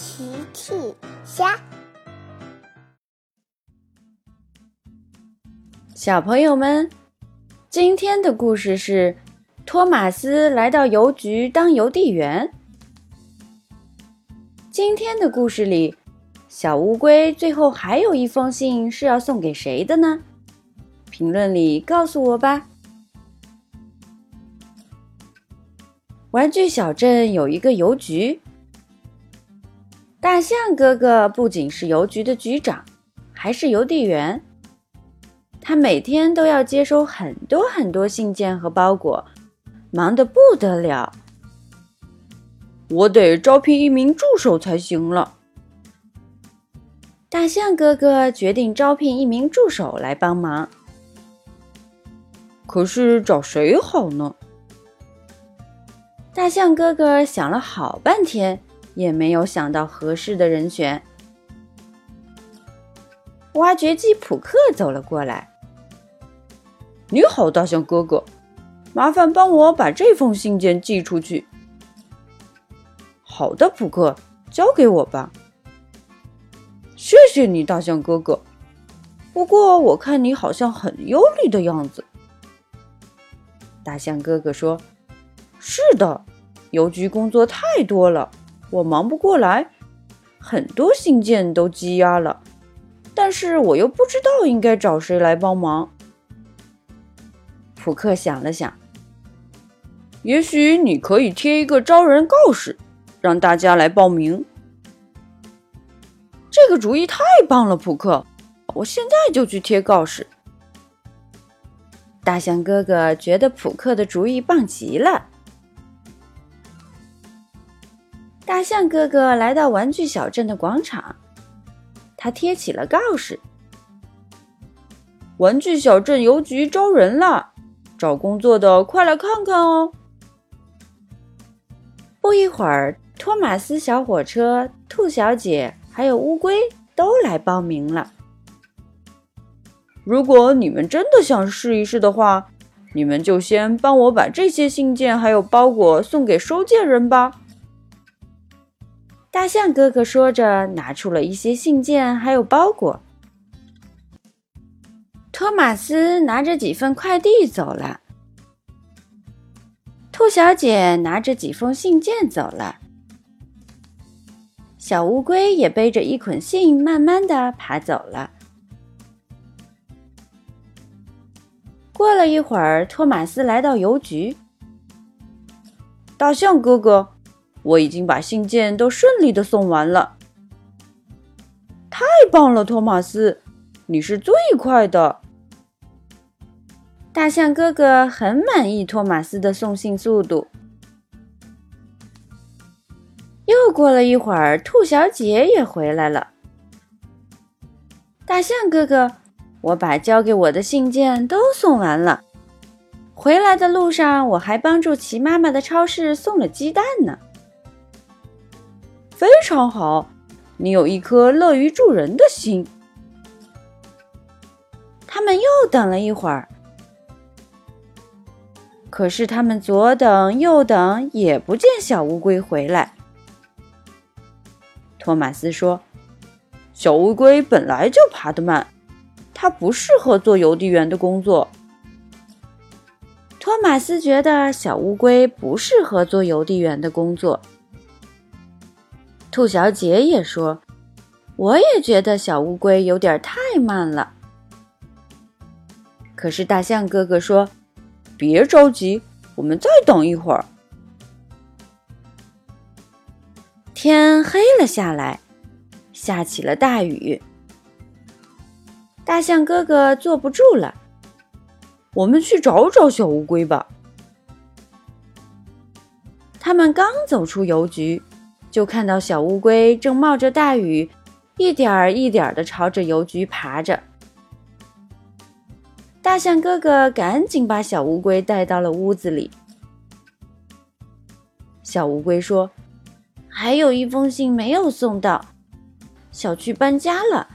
奇趣虾，小朋友们，今天的故事是托马斯来到邮局当邮递员。今天的故事里，小乌龟最后还有一封信是要送给谁的呢？评论里告诉我吧。玩具小镇有一个邮局。大象哥哥不仅是邮局的局长，还是邮递员。他每天都要接收很多很多信件和包裹，忙得不得了。我得招聘一名助手才行了。大象哥哥决定招聘一名助手来帮忙。可是找谁好呢？大象哥哥想了好半天。也没有想到合适的人选。挖掘机普克走了过来。“你好，大象哥哥，麻烦帮我把这封信件寄出去。”“好的，普克，交给我吧。”“谢谢你，大象哥哥。不过我看你好像很忧虑的样子。”大象哥哥说：“是的，邮局工作太多了。”我忙不过来，很多信件都积压了，但是我又不知道应该找谁来帮忙。普克想了想，也许你可以贴一个招人告示，让大家来报名。这个主意太棒了，普克！我现在就去贴告示。大象哥哥觉得普克的主意棒极了。大象哥哥来到玩具小镇的广场，他贴起了告示：“玩具小镇邮局招人了，找工作的快来看看哦！”不一会儿，托马斯小火车、兔小姐还有乌龟都来报名了。如果你们真的想试一试的话，你们就先帮我把这些信件还有包裹送给收件人吧。大象哥哥说着，拿出了一些信件，还有包裹。托马斯拿着几份快递走了，兔小姐拿着几封信件走了，小乌龟也背着一捆信，慢慢的爬走了。过了一会儿，托马斯来到邮局，大象哥哥。我已经把信件都顺利的送完了，太棒了，托马斯，你是最快的。大象哥哥很满意托马斯的送信速度。又过了一会儿，兔小姐也回来了。大象哥哥，我把交给我的信件都送完了，回来的路上我还帮助齐妈妈的超市送了鸡蛋呢。非常好，你有一颗乐于助人的心。他们又等了一会儿，可是他们左等右等也不见小乌龟回来。托马斯说：“小乌龟本来就爬得慢，它不适合做邮递员的工作。”托马斯觉得小乌龟不适合做邮递员的工作。兔小姐也说：“我也觉得小乌龟有点太慢了。”可是大象哥哥说：“别着急，我们再等一会儿。”天黑了下来，下起了大雨。大象哥哥坐不住了，我们去找找小乌龟吧。他们刚走出邮局。就看到小乌龟正冒着大雨，一点儿一点儿的朝着邮局爬着。大象哥哥赶紧把小乌龟带到了屋子里。小乌龟说：“还有一封信没有送到，小区搬家了，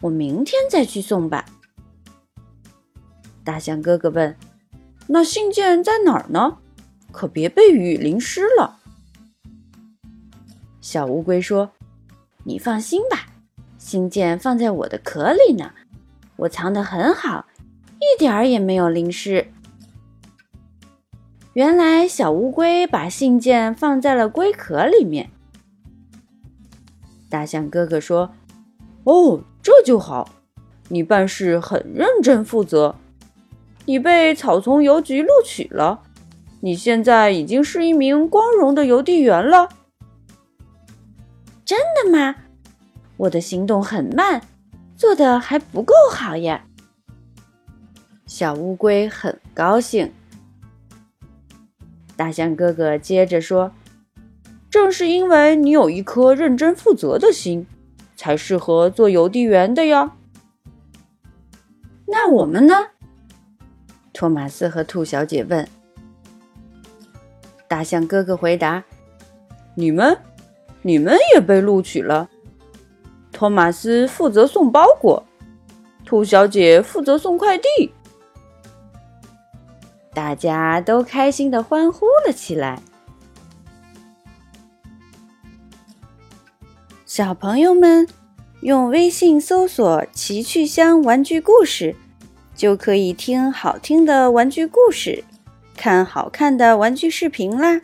我明天再去送吧。”大象哥哥问：“那信件在哪儿呢？可别被雨淋湿了。”小乌龟说：“你放心吧，信件放在我的壳里呢，我藏得很好，一点儿也没有淋湿。原来小乌龟把信件放在了龟壳里面。大象哥哥说：“哦，这就好，你办事很认真负责。你被草丛邮局录取了，你现在已经是一名光荣的邮递员了。”真的吗？我的行动很慢，做的还不够好呀。小乌龟很高兴。大象哥哥接着说：“正是因为你有一颗认真负责的心，才适合做邮递员的呀。”那我们呢？托马斯和兔小姐问。大象哥哥回答：“你们，你们也被录取了。托马斯负责送包裹，兔小姐负责送快递。”大家都开心的欢呼了起来。小朋友们，用微信搜索“奇趣箱玩具故事”，就可以听好听的玩具故事，看好看的玩具视频啦。